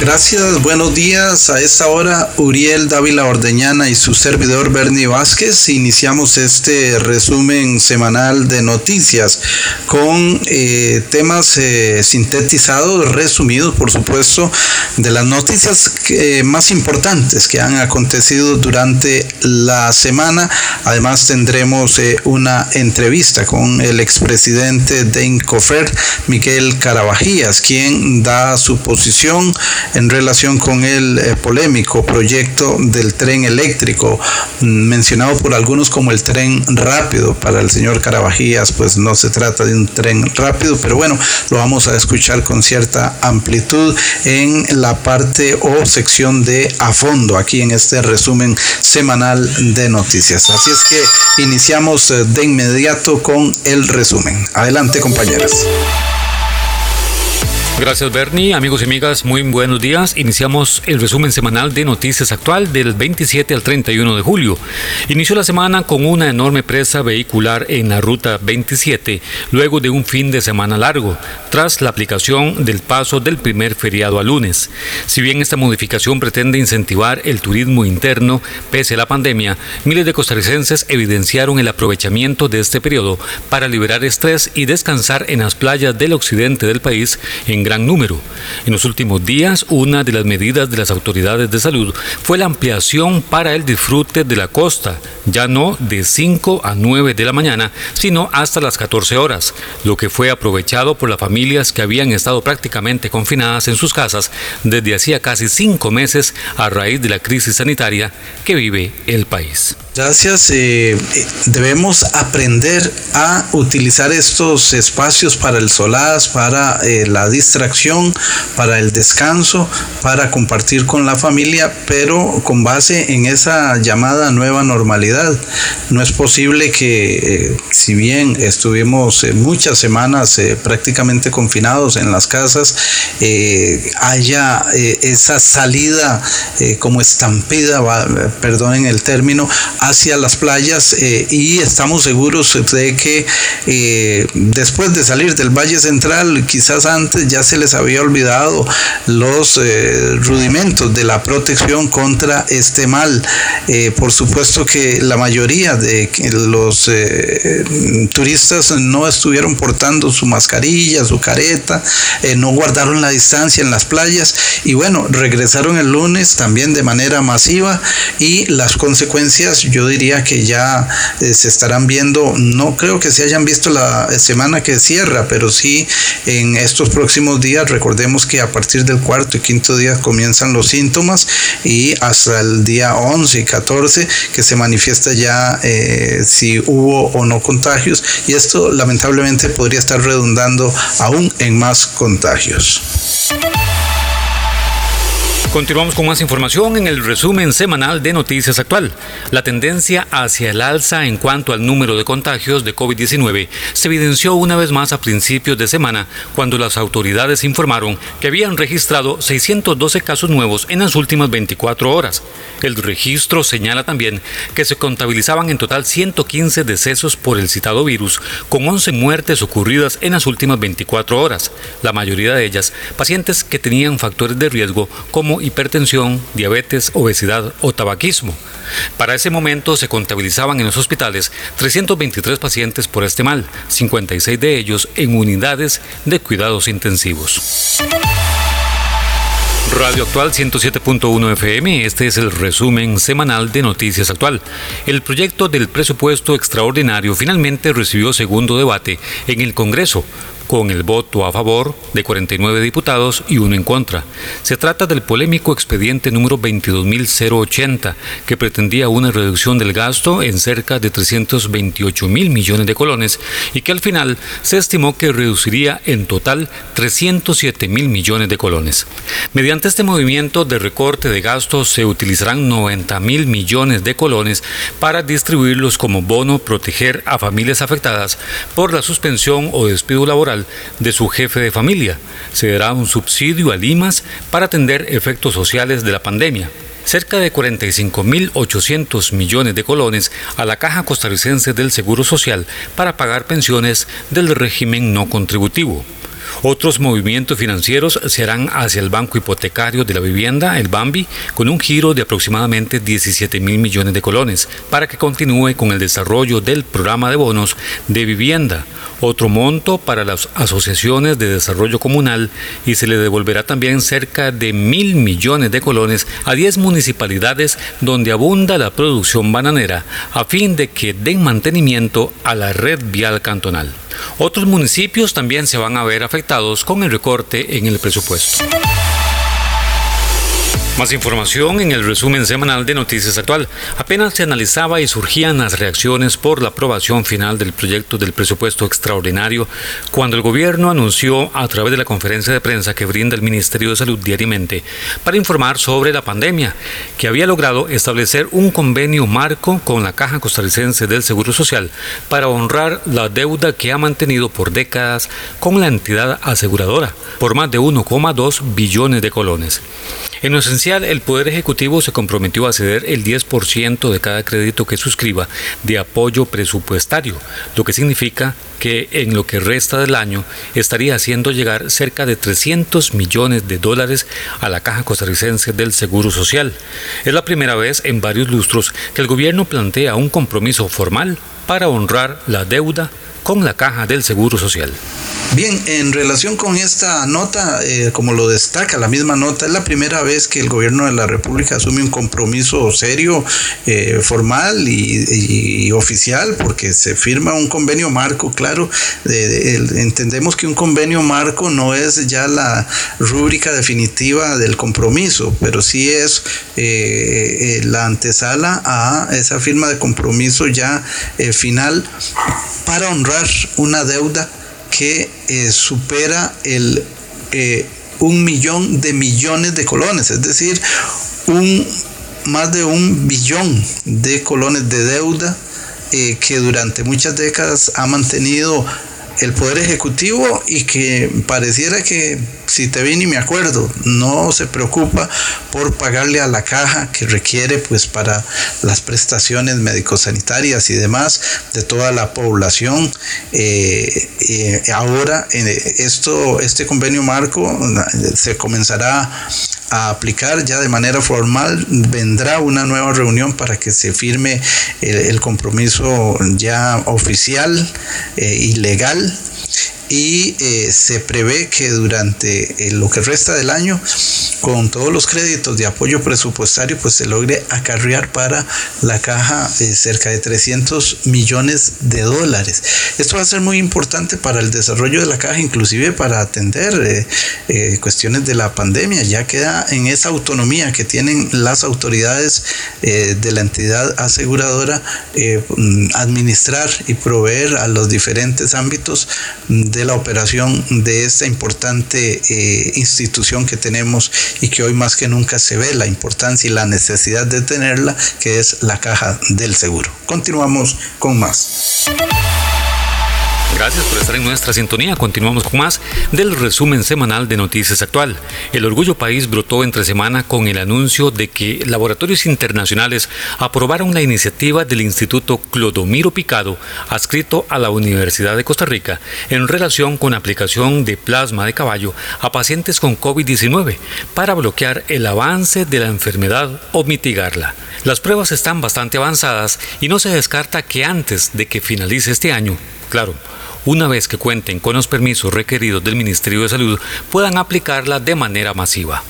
Gracias, buenos días. A esta hora, Uriel Dávila Ordeñana y su servidor Bernie Vázquez iniciamos este resumen semanal de noticias con eh, temas eh, sintetizados, resumidos, por supuesto, de las noticias más importantes que han acontecido durante la semana. Además, tendremos eh, una entrevista con el expresidente de Incofer, Miguel Carabajías, quien da su posición en relación con el eh, polémico proyecto del tren eléctrico, mm, mencionado por algunos como el tren rápido. Para el señor Carabajías, pues no se trata de un tren rápido, pero bueno, lo vamos a escuchar con cierta amplitud en la parte o sección de a fondo, aquí en este resumen semanal de noticias. Así es que iniciamos eh, de inmediato con el resumen. Adelante, compañeras. Gracias Bernie, amigos y amigas, muy buenos días. Iniciamos el resumen semanal de Noticias Actual del 27 al 31 de julio. Inició la semana con una enorme presa vehicular en la ruta 27, luego de un fin de semana largo, tras la aplicación del paso del primer feriado a lunes. Si bien esta modificación pretende incentivar el turismo interno, pese a la pandemia, miles de costarricenses evidenciaron el aprovechamiento de este periodo para liberar estrés y descansar en las playas del occidente del país en gran número. En los últimos días, una de las medidas de las autoridades de salud fue la ampliación para el disfrute de la costa, ya no de 5 a 9 de la mañana, sino hasta las 14 horas, lo que fue aprovechado por las familias que habían estado prácticamente confinadas en sus casas desde hacía casi cinco meses a raíz de la crisis sanitaria que vive el país. Gracias. Eh, eh, debemos aprender a utilizar estos espacios para el solaz, para eh, la distracción, para el descanso, para compartir con la familia, pero con base en esa llamada nueva normalidad. No es posible que, si bien estuvimos muchas semanas prácticamente confinados en las casas, haya esa salida como estampida, perdonen el término, hacia las playas eh, y estamos seguros de que eh, después de salir del Valle Central, quizás antes ya se les había olvidado los eh, rudimentos de la protección contra este mal. por supuesto que la mayoría de los turistas no estuvieron portando su mascarilla, su careta, no guardaron la distancia en las playas y bueno, regresaron el lunes también de manera masiva y las consecuencias yo diría que ya eh, se estarán viendo, no creo que se hayan visto la semana que cierra, pero sí en estos próximos días, recordemos que a partir del cuarto y quinto día comienzan los síntomas y hasta el día 11 y 14 que se manifiesta ya eh, si hubo o no contagios. Y esto lamentablemente podría estar redundando aún en más contagios. Continuamos con más información en el resumen semanal de Noticias Actual. La tendencia hacia el alza en cuanto al número de contagios de COVID-19 se evidenció una vez más a principios de semana, cuando las autoridades informaron que habían registrado 612 casos nuevos en las últimas 24 horas. El registro señala también que se contabilizaban en total 115 decesos por el citado virus, con 11 muertes ocurridas en las últimas 24 horas, la mayoría de ellas pacientes que tenían factores de riesgo como hipertensión, diabetes, obesidad o tabaquismo. Para ese momento se contabilizaban en los hospitales 323 pacientes por este mal, 56 de ellos en unidades de cuidados intensivos. Radio Actual 107.1 FM, este es el resumen semanal de Noticias Actual. El proyecto del presupuesto extraordinario finalmente recibió segundo debate en el Congreso, con el voto a favor de 49 diputados y uno en contra. Se trata del polémico expediente número 22.080, que pretendía una reducción del gasto en cerca de 328 mil millones de colones y que al final se estimó que reduciría en total 307 mil millones de colones. Mediante este movimiento de recorte de gastos se utilizarán 90 mil millones de colones para distribuirlos como bono proteger a familias afectadas por la suspensión o despido laboral de su jefe de familia. Se dará un subsidio a Limas para atender efectos sociales de la pandemia cerca de 45.800 millones de colones a la Caja Costarricense del Seguro Social para pagar pensiones del régimen no contributivo. Otros movimientos financieros se harán hacia el Banco Hipotecario de la Vivienda, el BAMBI, con un giro de aproximadamente 17 mil millones de colones para que continúe con el desarrollo del programa de bonos de vivienda. Otro monto para las asociaciones de desarrollo comunal y se le devolverá también cerca de mil millones de colones a 10 municipalidades donde abunda la producción bananera a fin de que den mantenimiento a la red vial cantonal. Otros municipios también se van a ver afectados con el recorte en el presupuesto. Más información en el resumen semanal de Noticias Actual. Apenas se analizaba y surgían las reacciones por la aprobación final del proyecto del presupuesto extraordinario cuando el gobierno anunció a través de la conferencia de prensa que brinda el Ministerio de Salud diariamente para informar sobre la pandemia, que había logrado establecer un convenio marco con la Caja Costarricense del Seguro Social para honrar la deuda que ha mantenido por décadas con la entidad aseguradora por más de 1,2 billones de colones. En lo esencial, el Poder Ejecutivo se comprometió a ceder el 10% de cada crédito que suscriba de apoyo presupuestario, lo que significa que en lo que resta del año estaría haciendo llegar cerca de 300 millones de dólares a la Caja Costarricense del Seguro Social. Es la primera vez en varios lustros que el gobierno plantea un compromiso formal para honrar la deuda con la Caja del Seguro Social. Bien, en relación con esta nota, eh, como lo destaca la misma nota, es la primera vez que el gobierno de la República asume un compromiso serio, eh, formal y, oficial, porque se firma un convenio marco, claro, entendemos que un convenio marco no es ya la rúbrica definitiva del compromiso, pero sí es eh, la antesala a esa firma de compromiso ya final para honrar una deuda que eh, supera el eh, un millón de millones de colones, es decir, un, más de un billón de colones de deuda eh, que durante muchas décadas ha mantenido el Poder Ejecutivo y que pareciera que, si te vi ni me acuerdo, no se preocupa por pagarle a la caja que requiere pues para las prestaciones médico-sanitarias y demás de toda la población. Eh, eh, ahora eh, esto, este convenio marco se comenzará a aplicar ya de manera formal. Vendrá una nueva reunión para que se firme el, compromiso ya oficial y legal y eh, se prevé que durante eh, lo que resta del año con todos los créditos de apoyo presupuestario pues se logre acarrear para la caja eh, cerca de 300 millones de dólares. Esto va a ser muy importante para el desarrollo de la caja inclusive para atender cuestiones de la pandemia ya queda en esa autonomía que tienen las autoridades de la entidad aseguradora mm, administrar y proveer a los diferentes ámbitos de de la operación de esta importante eh, institución que tenemos y que hoy más que nunca se ve la importancia y la necesidad de tenerla, que es la caja del seguro. Continuamos con más. Gracias por estar en nuestra sintonía. Continuamos con más del resumen semanal de Noticias Actual. El Orgullo País brotó entre semana con el anuncio de que laboratorios internacionales aprobaron la iniciativa del Instituto Clodomiro Picado, adscrito a la Universidad de Costa Rica, en relación con aplicación de plasma de caballo a pacientes con COVID-19 para bloquear el avance de la enfermedad o mitigarla. Las pruebas están bastante avanzadas y no se descarta que antes de que finalice este año, claro, una vez que cuenten con los permisos requeridos del Ministerio de Salud, puedan aplicarla de manera masiva.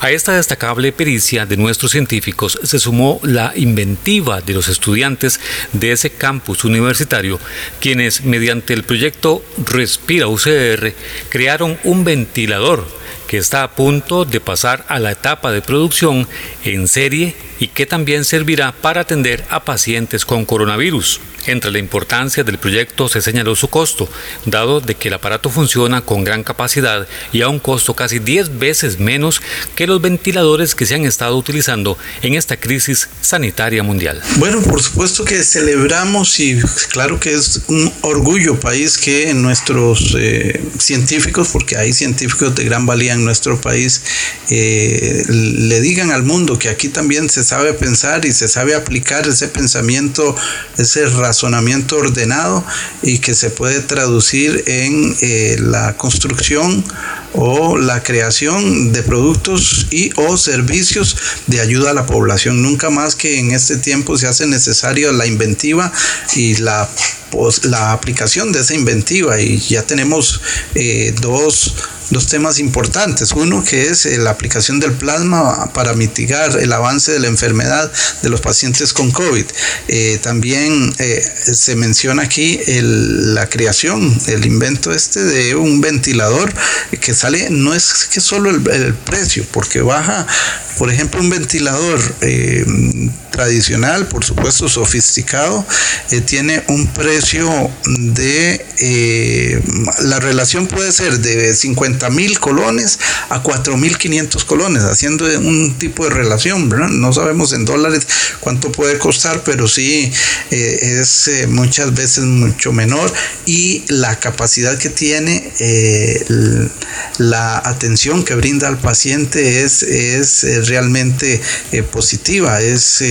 A esta destacable pericia de nuestros científicos se sumó la inventiva de los estudiantes de ese campus universitario, quienes mediante el proyecto Respira UCR crearon un ventilador que está a punto de pasar a la etapa de producción en serie y que también servirá para atender a pacientes con coronavirus. Entre la importancia del proyecto se señaló su costo, dado de que el aparato funciona con gran capacidad y a un costo casi 10 veces menos que los ventiladores que se han estado utilizando en esta crisis sanitaria mundial. Bueno, por supuesto que celebramos y claro que es un orgullo país que nuestros eh, científicos, porque hay científicos de gran valía en nuestro país, eh, le digan al mundo que aquí también se sabe pensar y se sabe aplicar ese pensamiento, ese razonamiento ordenado y que se puede traducir en eh, la construcción o la creación de productos y o servicios de ayuda a la población. Nunca más que en este tiempo se hace necesario la inventiva y la, la aplicación de esa inventiva y ya tenemos eh, dos dos temas importantes. Uno que es eh, la aplicación del plasma para mitigar el avance de la enfermedad de los pacientes con COVID. Eh, también se menciona aquí la creación, el invento este de un ventilador que sale, no es que solo el, el precio, porque baja, por ejemplo, un ventilador tradicional, por supuesto sofisticado, eh, tiene un precio de, eh, la relación puede ser de 50 mil colones a 4 mil 500 colones, haciendo un tipo de relación, No sabemos en dólares cuánto puede costar, pero sí eh, es muchas veces mucho menor y la capacidad que tiene, la atención que brinda al paciente es realmente positiva, es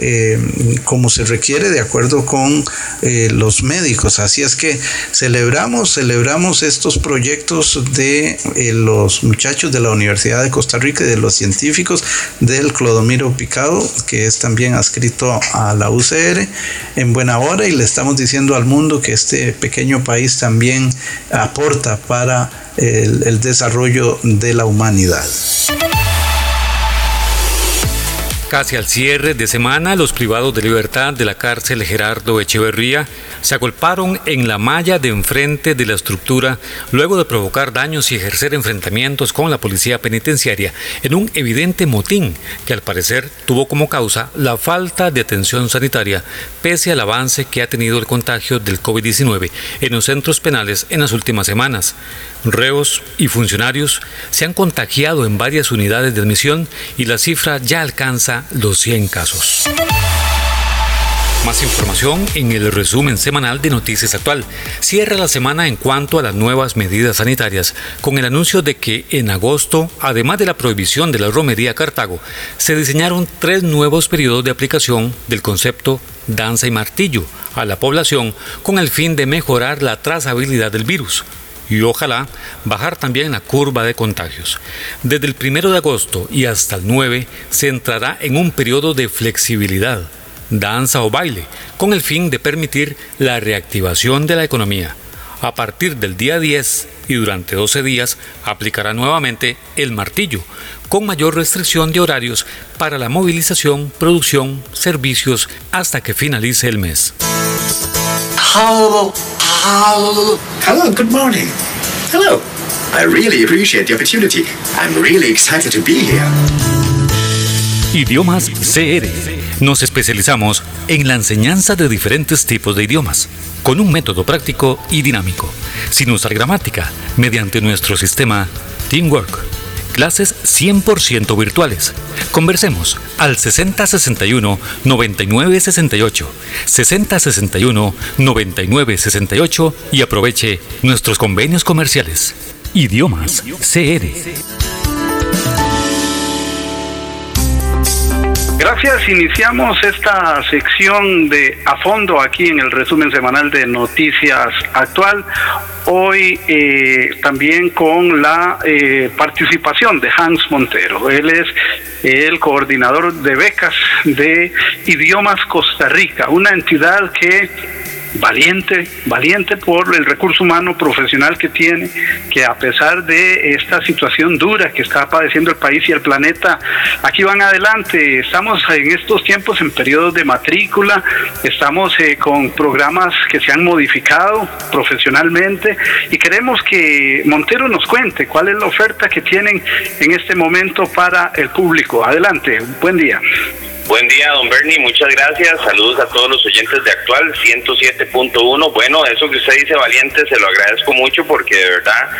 eh, como se requiere de acuerdo con eh, los médicos. Así es que celebramos, celebramos estos proyectos de eh, los muchachos de la Universidad de Costa Rica y de los científicos del Clodomiro Picado, que es también adscrito a la UCR, en buena hora y le estamos diciendo al mundo que este pequeño país también aporta para el desarrollo de la humanidad. Casi al cierre de semana, los privados de libertad de la cárcel Gerardo Echeverría se agolparon en la malla de enfrente de la estructura luego de provocar daños y ejercer enfrentamientos con la policía penitenciaria en un evidente motín que al parecer tuvo como causa la falta de atención sanitaria pese al avance que ha tenido el contagio del COVID-19 en los centros penales en las últimas semanas. Reos y funcionarios se han contagiado en varias unidades de admisión y la cifra ya alcanza los 100 casos. Más información en el resumen semanal de Noticias Actual. Cierra la semana en cuanto a las nuevas medidas sanitarias, con el anuncio de que en agosto, además de la prohibición de la romería Cartago, se diseñaron tres nuevos periodos de aplicación del concepto danza y martillo a la población con el fin de mejorar la trazabilidad del virus y ojalá bajar también la curva de contagios. Desde el primero de agosto y hasta el 9 se entrará en un periodo de flexibilidad, danza o baile, con el fin de permitir la reactivación de la economía. A partir del día 10 y durante 12 días aplicará nuevamente el martillo, con mayor restricción de horarios para la movilización, producción, servicios hasta que finalice el mes. Hello. Hello, good morning. Hello. I really appreciate the opportunity. I'm really excited to be here. Idiomas CR. Nos especializamos en la enseñanza de diferentes tipos de idiomas, con un método práctico y dinámico, sin usar gramática, mediante nuestro sistema Teamwork Clases 100% virtuales. Conversemos al 6061 9968, 6061 9968 y aproveche nuestros convenios comerciales. Idiomas CR. Gracias, iniciamos esta sección de a fondo aquí en el resumen semanal de Noticias Actual hoy eh, también con la eh, participación de Hans Montero. Él es el coordinador de becas de Idiomas Costa Rica, una entidad que valiente, valiente por el recurso humano profesional que tiene, que a pesar de esta situación dura que está padeciendo el país y el planeta, aquí van adelante. Estamos en estos tiempos en periodos de matrícula, estamos eh, con programas que se han modificado profesionalmente y queremos que Montero nos cuente cuál es la oferta que tienen en este momento para el público. Adelante, buen día. Buen día, don Bernie, muchas gracias. Saludos a todos los oyentes de Actual 107.1. Bueno, eso que usted dice valiente, se lo agradezco mucho porque de verdad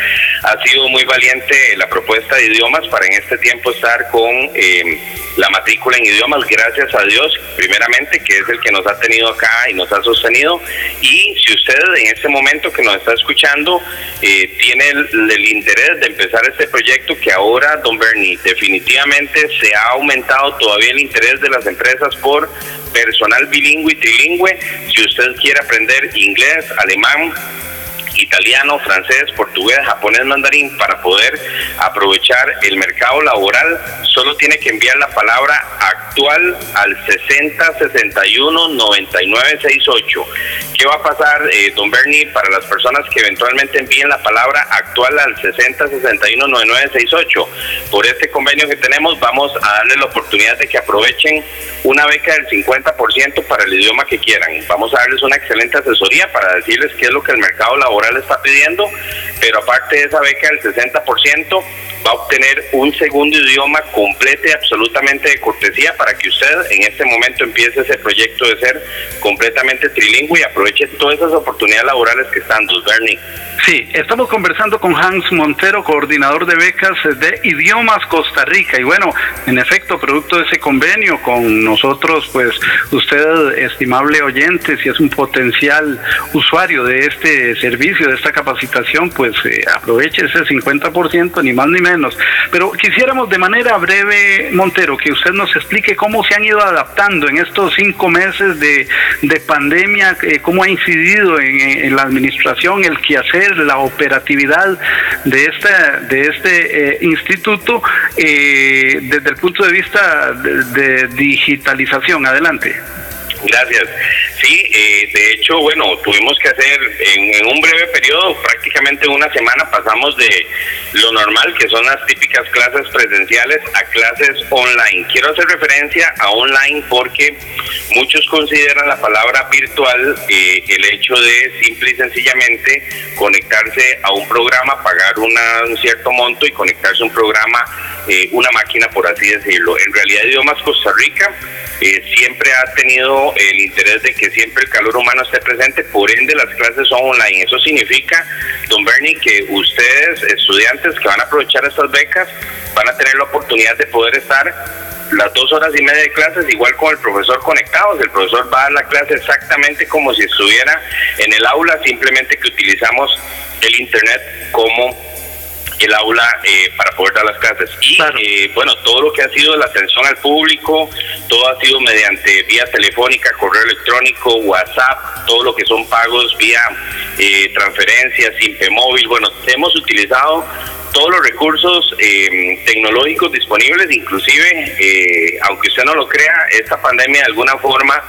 ha sido muy valiente la propuesta de idiomas para en este tiempo estar con eh, la matrícula en idiomas, gracias a Dios, primeramente, que es el que nos ha tenido acá y nos ha sostenido. Y si usted en este momento que nos está escuchando eh, tiene el, el interés de empezar este proyecto, que ahora, don Bernie, definitivamente se ha aumentado todavía el interés de las empresas por personal bilingüe y trilingüe. Si usted quiere aprender inglés, alemán, italiano, francés, portugués, japonés, mandarín para poder aprovechar el mercado laboral, solo tiene que enviar la palabra actual al 6061 9968. ¿Qué va a pasar, eh, don Bernie, para las personas que eventualmente envíen la palabra actual al 6061 9968? Por este convenio que tenemos, vamos a darle la oportunidad de que aprovechen una beca del 50% para el idioma que quieran. Vamos a darles una excelente asesoría para decirles qué es lo que el mercado laboral está pidiendo, pero aparte de esa beca del 60%, va a obtener un segundo idioma completo y absolutamente de cortesía para que usted en este momento empiece ese proyecto de ser completamente trilingüe y aproveche todas esas oportunidades laborales que están, Bernie. Sí, estamos conversando con Hans Montero, coordinador de becas de idiomas Costa Rica. Y bueno, en efecto, producto de ese convenio con nosotros, pues usted, estimable oyente, si es un potencial usuario de este servicio, de esta capacitación, pues eh, aproveche ese 50%, ni más ni menos. Pero quisiéramos de manera breve, Montero, que usted nos explique cómo se han ido adaptando en estos cinco meses de, de pandemia, eh, cómo ha incidido en, la administración el quehacer la operatividad de este, de este eh, instituto eh, desde el punto de vista de digitalización. Adelante. Gracias. Sí, eh, de hecho, bueno, tuvimos que hacer en, en, un breve periodo, prácticamente una semana, pasamos de lo normal, que son las típicas clases presenciales, a clases online. Quiero hacer referencia a online porque muchos consideran la palabra virtual eh, el hecho de simple y sencillamente conectarse a un programa, pagar una, un cierto monto y conectarse a un programa, eh, una máquina, por así decirlo. En realidad, Idiomas Costa Rica eh, siempre ha tenido el interés de que siempre el calor humano esté presente, por ende las clases son online. Eso significa, don Bernie, que ustedes, estudiantes que van a aprovechar estas becas, van a tener la oportunidad de poder estar las dos horas y media de clases igual con el profesor conectados. El profesor va a dar la clase exactamente como si estuviera en el aula, simplemente que utilizamos el Internet como el aula eh, para poder dar las clases. Y claro. eh, bueno, todo lo que ha sido la atención al público, todo ha sido mediante vía telefónica, correo electrónico, WhatsApp, todo lo que son pagos vía eh, transferencias, simpe móvil. Bueno, hemos utilizado todos los recursos eh, tecnológicos disponibles, inclusive, eh, aunque usted no lo crea, esta pandemia de alguna forma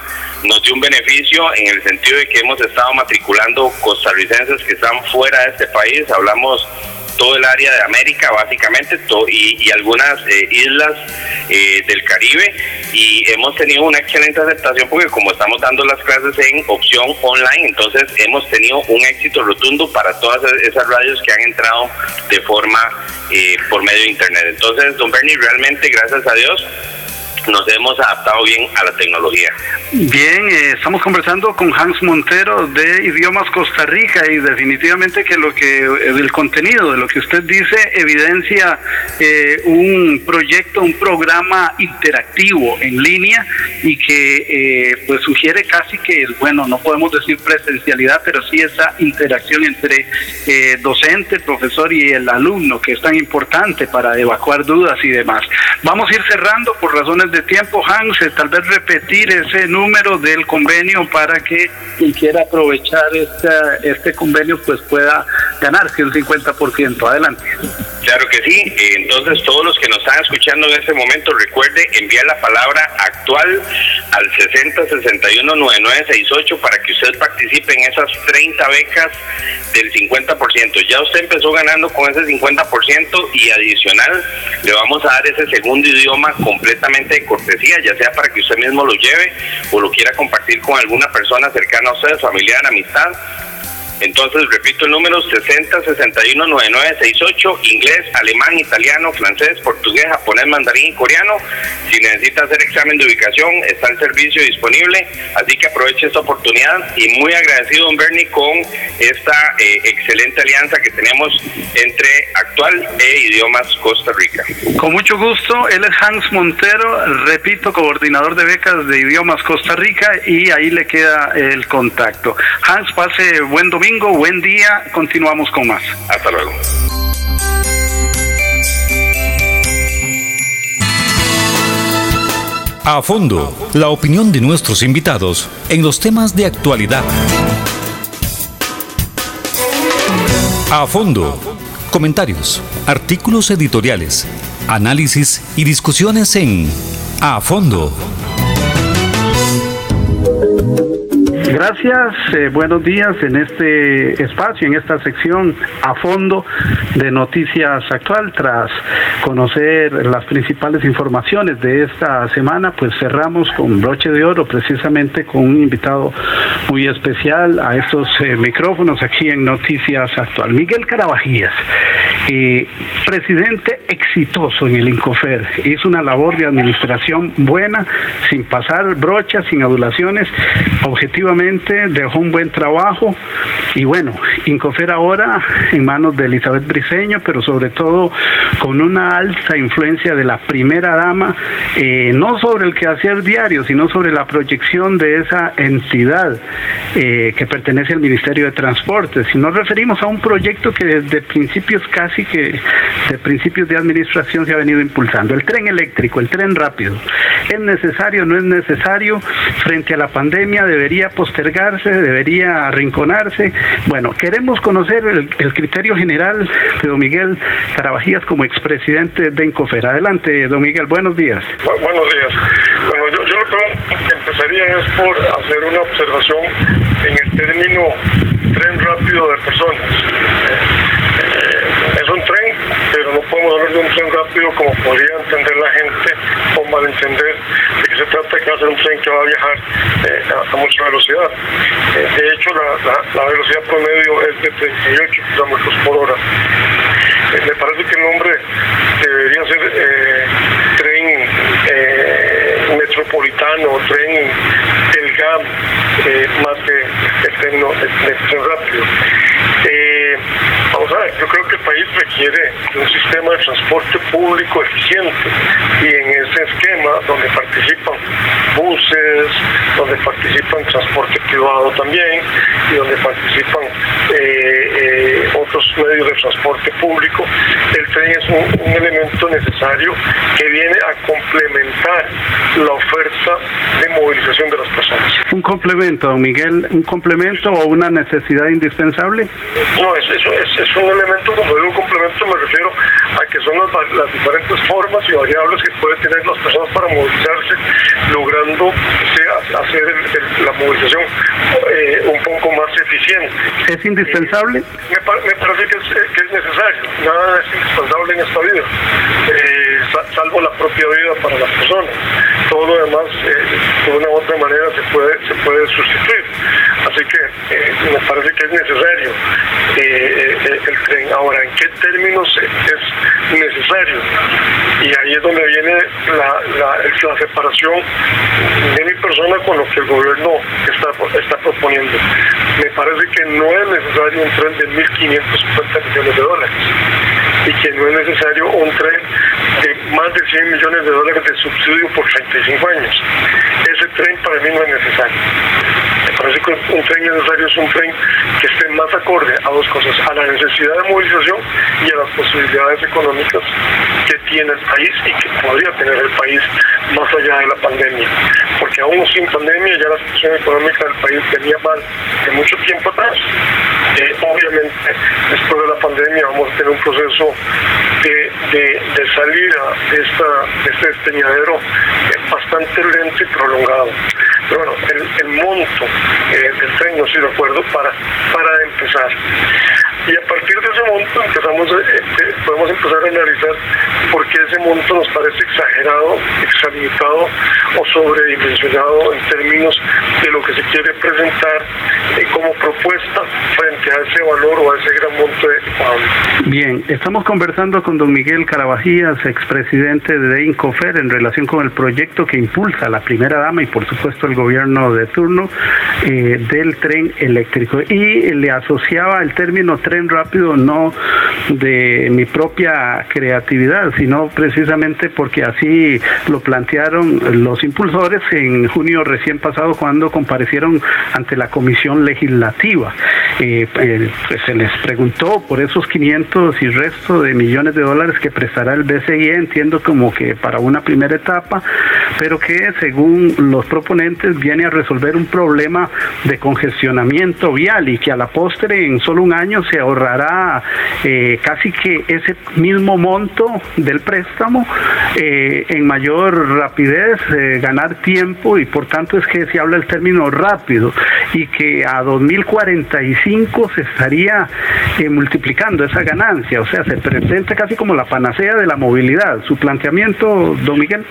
nos dio un beneficio en el sentido de que hemos estado matriculando costarricenses que están fuera de este país, hablamos todo el área de América, básicamente, y, y, algunas eh, islas eh, del Caribe. Y hemos tenido una excelente aceptación porque como estamos dando las clases en opción online, entonces hemos tenido un éxito rotundo para todas esas radios que han entrado de forma eh, por medio de Internet. Entonces, don Bernie, realmente, gracias a Dios, nos hemos adaptado bien a la tecnología. Bien, eh, estamos conversando con Hans Montero de Idiomas Costa Rica y definitivamente que lo que el contenido de lo que usted dice evidencia eh, un proyecto, un programa interactivo en línea y que eh, pues sugiere casi que bueno no podemos decir presencialidad, pero sí esa interacción entre eh, docente, profesor y el alumno que es tan importante para evacuar dudas y demás. Vamos a ir cerrando por razones de tiempo, Hans, tal vez repetir ese número del convenio para que quien quiera aprovechar esta, este convenio pues pueda ganarse un 50%. Adelante. Claro que sí. Entonces, todos los que nos están escuchando en este momento, recuerde enviar la palabra actual al 60619968 para que usted participe en esas 30 becas del 50%. Ya usted empezó ganando con ese 50% y adicional le vamos a dar ese segundo idioma completamente cortesía, ya sea para que usted mismo lo lleve o lo quiera compartir con alguna persona cercana a usted, familiar, amistad entonces, repito el número 60 61 68 inglés, alemán, italiano, francés, portugués, japonés, mandarín coreano. Si necesita hacer examen de ubicación, está el servicio disponible, así que aproveche esta oportunidad y muy agradecido, don Bernie, con esta eh, excelente alianza que tenemos entre Actual e Idiomas Costa Rica. Con mucho gusto, él es Hans Montero, repito, coordinador de becas de Idiomas Costa Rica y ahí le queda el contacto. Hans, pase buen domingo buen día, continuamos con más. Hasta luego. A fondo, la opinión de nuestros invitados en los temas de actualidad. A fondo, comentarios, artículos editoriales, análisis y discusiones en A fondo. Gracias, eh, buenos días en este espacio, en esta sección a fondo de Noticias Actual. Tras conocer las principales informaciones de esta semana, pues cerramos con broche de oro, precisamente con un invitado muy especial a estos eh, micrófonos aquí en Noticias Actual. Miguel Carabajías, eh, presidente exitoso en el Incofer, hizo una labor de administración buena, sin pasar brochas, sin adulaciones, objetivamente dejó un buen trabajo. Y bueno, Incofer ahora en manos de Elizabeth Briceño, pero sobre todo con una alta influencia de la primera dama, eh, no sobre el quehacer diario, sino sobre la proyección de esa entidad eh, que pertenece al Ministerio de Transportes. Si nos referimos a un proyecto que desde principios casi que de principios de administración se ha venido impulsando, el tren eléctrico, el tren rápido. ¿Es necesario? ¿No es necesario? Frente a la pandemia debería postergarse, debería arrinconarse. Bueno, queremos conocer el, criterio general de don Miguel Carabajías como expresidente de Encofer. Adelante, don Miguel, buenos días. buenos días. Bueno, yo, yo lo que empezaría es por hacer una observación en el término tren rápido de personas. Eh, es un tren, pero no podemos hablar de un tren rápido como podría entender la gente o malentender de que se trata de que va a ser un tren que va a viajar eh, a, mucha velocidad. Eh, de hecho, la, velocidad promedio es de 38 kilómetros por hora. me parece que el nombre debería ser tren metropolitano, tren del GAM, más que el tren, el tren rápido. Vamos a ver, yo creo que el país requiere un sistema de transporte público eficiente y en ese esquema donde participan buses, donde participan transporte privado también y donde participan eh, eh, otros medios de transporte público, el tren es un, elemento necesario que viene a complementar la oferta de movilización de las personas. ¿Un complemento, don Miguel? ¿Un complemento o una necesidad indispensable? No, es, es, es un elemento, como digo, un complemento me refiero a que son las, diferentes formas y variables que pueden tener las personas para movilizarse, logrando hacer la movilización eh, un poco más eficiente. ¿Es indispensable? me, parece que es, necesario. Nada es indispensable en esta vida, eh, salvo la propia vida para las personas. Todo lo demás, eh, de una u otra manera, se puede, se puede sustituir. Así que me parece que es necesario el tren. Ahora, ¿en qué términos es necesario? Y ahí es donde viene la, la, separación de mi persona con lo que el gobierno está, está proponiendo. Me parece que no es necesario un tren de 1.550 millones de dólares y que no es necesario un tren de más de 100 millones de dólares de subsidio por 35 años. Ese tren para mí no es necesario parece que un tren necesario es un tren que esté más acorde a dos cosas, a la necesidad de movilización y a las posibilidades económicas que tiene el país y que podría tener el país más allá de la pandemia. Porque aún sin pandemia ya la situación económica del país venía mal de mucho tiempo atrás. Eh, obviamente, después de la pandemia vamos a tener un proceso de, de, salida de, esta, de este despeñadero eh, bastante lento y prolongado. Pero bueno, el, monto eh, del tren no acuerdo para, para empezar. Y a partir de ese monto empezamos, eh, podemos empezar a analizar por qué ese monto nos parece exagerado, exalimitado o sobredimensionado en términos de lo que se quiere presentar como propuesta frente a ese valor o a ese gran monto de Bien, estamos conversando con don Miguel Carabajías, expresidente de Incofer, en relación con el proyecto que impulsa la primera dama y por supuesto el gobierno de turno eh, del tren eléctrico. Y le asociaba el término tren rápido no de mi propia creatividad, sino precisamente porque así lo plantearon los impulsores en junio recién pasado cuando comparecieron ante la comisión legislativa. Eh, pues se les preguntó por esos 500 y resto de millones de dólares que prestará el BCI, entiendo como que para una primera etapa, pero que según los proponentes viene a resolver un problema de congestionamiento vial y que a la postre en solo un año se ahorrará eh, casi que ese mismo monto del préstamo en mayor rapidez, ganar tiempo y por tanto es que se habla el término rápido y que a 2045 se estaría eh, multiplicando esa ganancia, o sea, se presenta casi como la panacea de la movilidad. ¿Su planteamiento, don Miguel?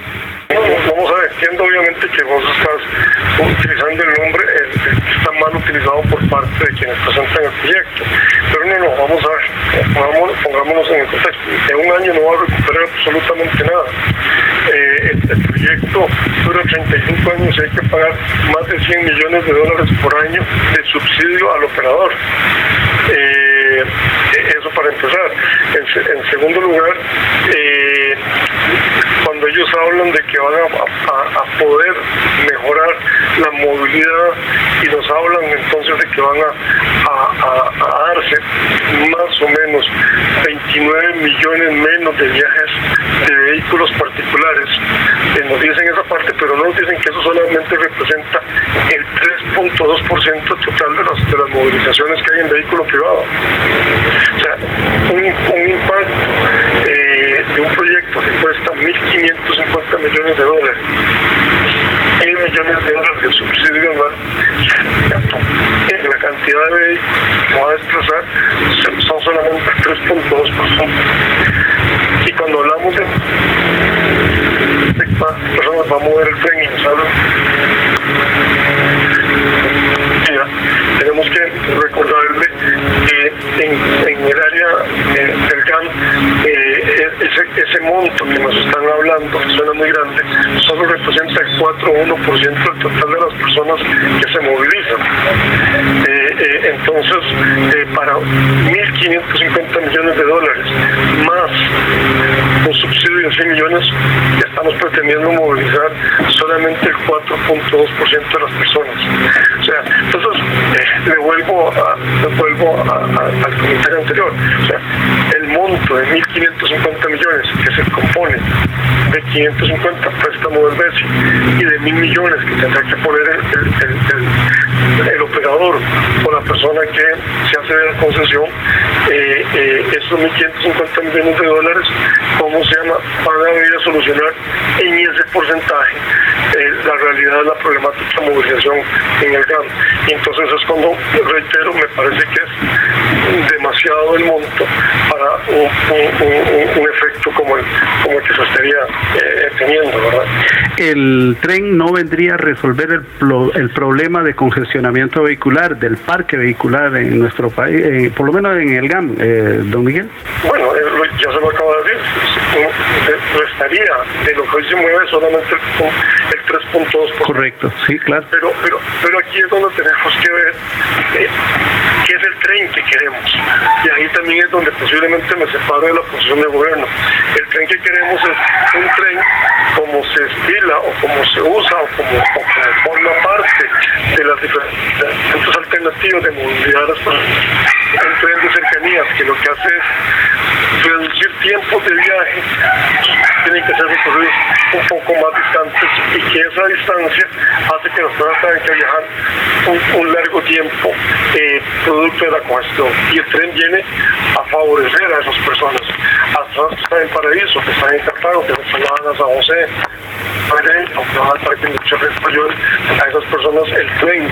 Vamos a ver, entiendo obviamente que vos estás utilizando el nombre, que está mal utilizado por parte de quienes presentan el proyecto, pero no, no, vamos a pongámonos, en el contexto. En un año no va a recuperar absolutamente nada. Eh, el, proyecto dura 35 años y hay que pagar más de 100 millones de dólares por año de subsidio al operador. Eh, para empezar. En, segundo lugar, eh, cuando ellos hablan de que van a, poder mejorar la movilidad y nos hablan entonces de que van a, darse más o menos 29 millones menos de viajes de vehículos particulares. Nos dicen esa parte, pero no nos dicen que eso solamente representa el 3.2% total de las, de las movilizaciones que hay en vehículo privado. O sea, un, impacto eh, de un proyecto que cuesta 1.550 millones de dólares, 1.000 millones de dólares de subsidio anual, la cantidad de vehículos que va a desplazar son solamente 3.2%. Y cuando hablamos de, de personas va a mover el tren y nos hablan tenemos que recordarle que en, el área eh, del GAN eh, ese, ese, monto que nos están hablando, que suena muy grande, solo representa el 4 o 1% del total de las personas que se movilizan. Eh, entonces, para 1.550 millones de dólares, más un subsidio de 100 millones, estamos pretendiendo movilizar solamente el 4.2% de las personas. O sea, entonces, le vuelvo, a, vuelvo al comentario anterior. O sea, el monto de 1.550 millones que se compone de 550 préstamos del BESI y de mil millones que tendrá que poner el, el, operador o la persona que se hace de la concesión, eh, eh, esos 1.550 millones de dólares, ¿cómo se llama? Van a venir a solucionar en ese porcentaje eh, la realidad de la problemática de movilización en el GAN. Entonces es cuando, reitero, me parece que es demasiado el monto para un, efecto como el, como el que se estaría eh, teniendo, ¿verdad? El tren no vendría a resolver el, el problema de congestionamiento vehicular, del parque vehicular en nuestro país, eh, por lo menos en el GAM, eh, don Miguel. Bueno, ya se lo acabo de decir, restaría de lo que hoy se mueve solamente el, 3.2%. Correcto, sí, claro. Pero, pero, pero aquí es donde tenemos que ver qué es el tren que queremos. Y ahí también es donde posiblemente me separo de la posición del gobierno. El tren que queremos es un tren como se estila o como se usa o como, forma parte de, las diferentes alternativas de movilidad de las un tren de cercanías que lo que hace es reducir tiempos de viaje, tienen que ser recorridos un poco más distantes y que esa distancia hace que las personas tengan que viajar un, largo tiempo eh, producto de la cuestión. Y el tren viene a favorecer a esas personas, a las personas que están en Paraíso, que están en Cartago, que están a San José, a esas personas el tren,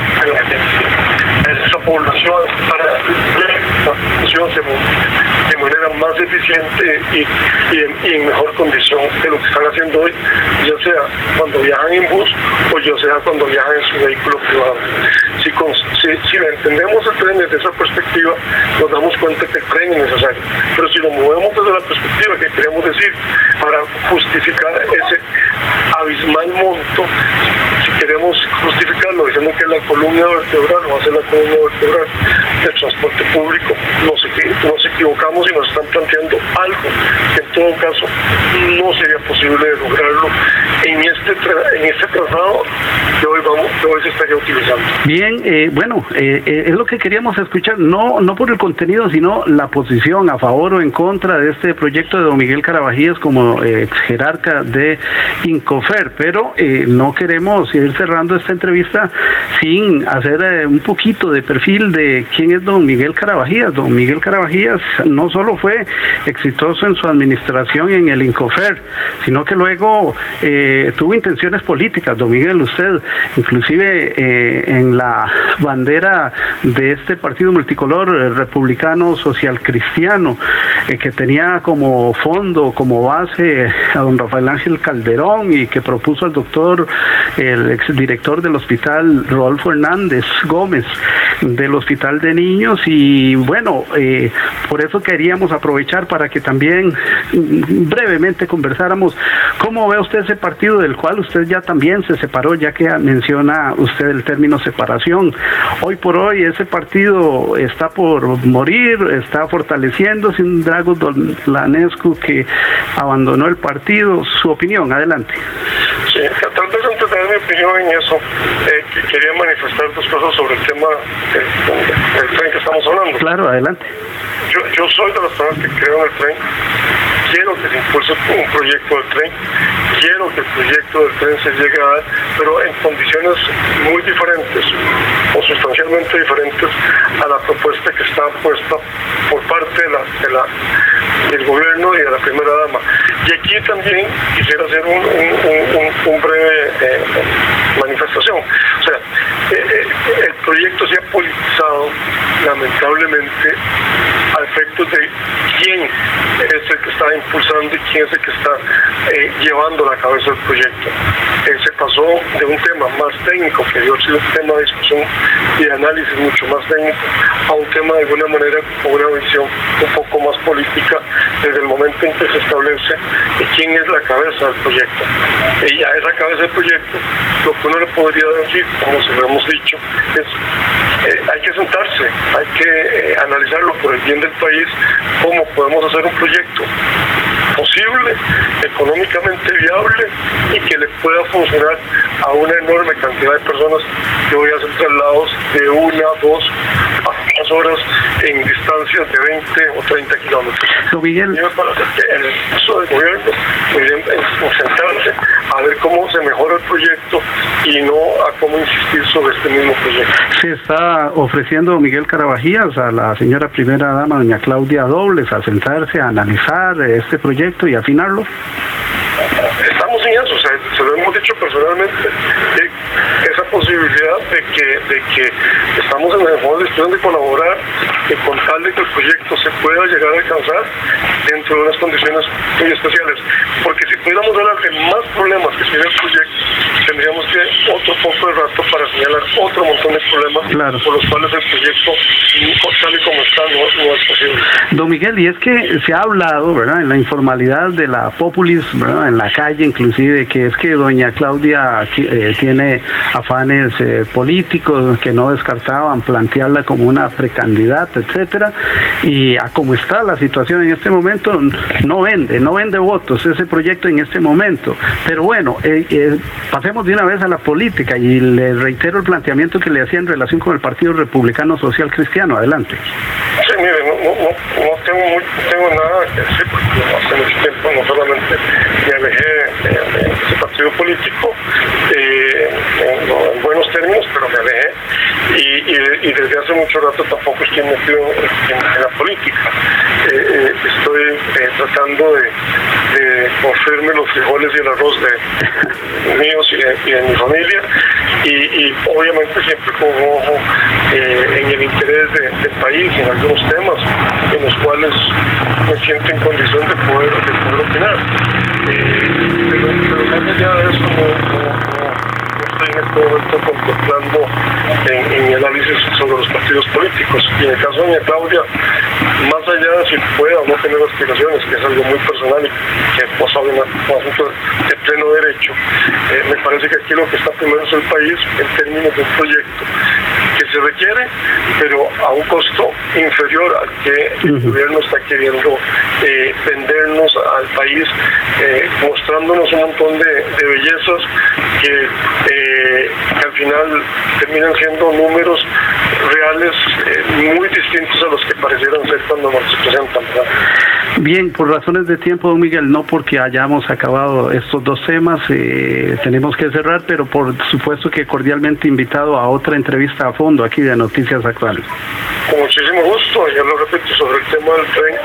esa población para まあ、しまも。De manera más eficiente y, en, mejor condición de lo que están haciendo hoy, ya sea cuando viajan en bus o ya sea cuando viajan en su vehículo privado. Si, si, si entendemos el tren desde esa perspectiva, nos damos cuenta que el tren es necesario. Pero si lo movemos desde la perspectiva que queremos decir para justificar ese abismal monto, si queremos justificarlo diciendo que la columna vertebral va a ser la columna vertebral del transporte público, nos, nos equivocamos y nos están planteando algo que en todo caso no sería posible lograrlo en este en este trazado que hoy se estaría utilizando. Bien, eh, bueno, eh, eh, es lo que queríamos escuchar, no no por el contenido, sino la posición a favor o en contra de este proyecto de don Miguel Carabajías como ex jerarca de Incofer, pero no queremos ir cerrando esta entrevista sin hacer un poquito de perfil de quién es don Miguel Carabajías. Don Miguel Carabajías no solo fue exitoso en su administración en el Incofer, sino que luego eh, tuvo intenciones políticas, don Miguel, usted, inclusive eh, en la bandera de este partido multicolor eh, republicano social cristiano, que tenía como fondo, como base a don Rafael Ángel Calderón y que propuso al doctor, el exdirector del hospital Rodolfo Hernández Gómez, del Hospital de Niños, y bueno, por eso queríamos aprovechar para que también mm, brevemente conversáramos. Cómo ve usted ese partido del cual usted ya también se separó, ya que menciona usted el término separación. Hoy por hoy ese partido está por morir, está fortaleciéndose un Drago Lanescu que abandonó el partido. Su opinión, adelante. Sí, tal vez antes de dar mi opinión en eso, eh, quería manifestar dos cosas sobre el tema del tren que estamos hablando. Claro, adelante. Yo, yo soy de las personas que creo en el tren, quiero que se impulse un proyecto del tren, quiero que el proyecto del tren se llegue a dar, pero en condiciones muy diferentes o sustancialmente diferentes a la propuesta que está puesta por parte de la, del gobierno y de la primera dama. Y aquí también quisiera hacer un, breve eh, manifestación. O sea, eh, eh, el proyecto se ha politizado lamentablemente a efectos de quién es el que está impulsando y quién es el que está eh, llevando la cabeza del proyecto. Se pasó de un tema más técnico, que dio sido un tema de discusión y de análisis mucho más técnico, a un tema de alguna manera con una visión un poco más política desde el momento en que se establece quién es la cabeza del proyecto. Y a esa cabeza del proyecto, lo que uno le podría decir, como se lo hemos dicho, es eh, hay que sentarse, hay que analizarlo por el bien del país, cómo podemos hacer un proyecto posible, económicamente viable y que le pueda funcionar a una enorme cantidad de personas que voy a hacer traslados de una, dos a tres horas en distancias de 20 o 30 kilómetros. Miguel. El caso del gobierno, sentarse a ver cómo se mejora el proyecto y no a cómo insistir sobre este mismo proyecto. Se está ofreciendo Miguel Carabajías a la señora primera dama, doña Claudia Dobles, a sentarse a analizar este proyecto y afinarlo. Estamos en eso, se lo hemos dicho personalmente, esa posibilidad de que, de que estamos en el modo de colaborar y con tal de que el proyecto se pueda llegar a alcanzar dentro de unas condiciones muy especiales. Porque si pudiéramos hablar de más problemas que tiene el proyecto, tendríamos que otro poco de rato para señalar otro montón de problemas por los cuales el proyecto, tal y como está, no, es posible. Don Miguel, y es que se ha hablado, ¿verdad?, en la informalidad de la populis, ¿verdad?, en la calle inclusive, que es que doña Claudia eh, tiene afanes eh, políticos que no descartaban plantearla como una precandidata, etcétera, y a cómo está la situación en este momento, no vende, no vende votos ese proyecto en este momento. Pero bueno, eh, pasemos de una vez a la política y le reitero el planteamiento que le hacía en relación con el Partido Republicano Social Cristiano. Adelante. Sí, mire, no, tengo, tengo nada que decir porque hace mucho tiempo no solamente me alejé de, ese partido político eh, en, buenos términos, pero me alejé y, desde hace mucho rato tampoco estoy metido en, la política. Eh, eh, estoy tratando de, de los frijoles y el arroz de míos y de, mi familia y, obviamente siempre con ojo en el interés del país en algunos temas en los cuales me siento en condición de poder, de opinar. Eh, pero, pero, eso, en este momento contemplando en, en, análisis sobre los partidos políticos. Y en el caso de doña Claudia, más allá de si pueda o no tener aspiraciones, que es algo muy personal y que pues, sabe un asunto de pleno derecho, eh, me parece que aquí lo que está primero es el país en términos de un proyecto se requiere, pero a un costo inferior al que el gobierno está queriendo eh, vendernos al país, eh, mostrándonos un montón de, de bellezas que que al final terminan siendo números reales eh, muy distintos a los que parecieran ser cuando nos presentan. Bien, por razones de tiempo, don Miguel, no porque hayamos acabado estos dos temas, eh, tenemos que cerrar, pero por supuesto que cordialmente invitado a otra entrevista a fondo aquí de Noticias Actuales. Con muchísimo gusto, ya lo repito, sobre el tema del tren,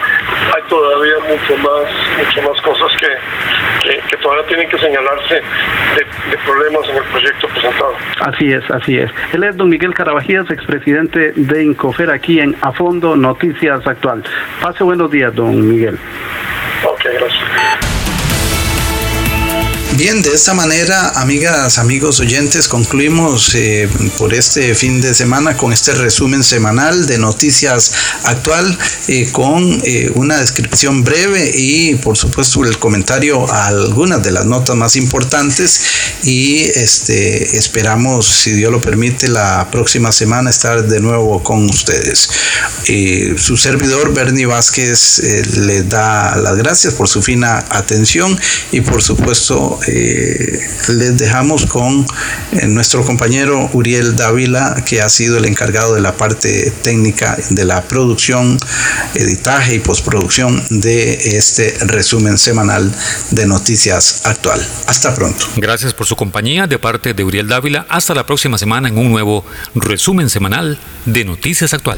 hay todavía mucho más, mucho más cosas que, que, todavía tienen que señalarse de, de problemas en el proyecto presentado. Así es, así es. Él es don Miguel Carabajías, expresidente de Incofer, aquí en A Fondo Noticias Actual. Pase buenos días, don Miguel. Ok, gracias. Bien, de esta manera, amigas, amigos oyentes, concluimos eh, por este fin de semana con este resumen semanal de noticias actual eh, con eh, una descripción breve y por supuesto el comentario a algunas de las notas más importantes y este esperamos, si Dios lo permite, la próxima semana estar de nuevo con ustedes. su servidor Bernie Vázquez les da las gracias por su fina atención y por supuesto eh, les dejamos con eh, nuestro compañero Uriel Dávila, que ha sido el encargado de la parte técnica de la producción, editaje y postproducción de este resumen semanal de Noticias Actual. Hasta pronto. Gracias por su compañía de parte de Uriel Dávila. Hasta la próxima semana en un nuevo resumen semanal de Noticias Actual.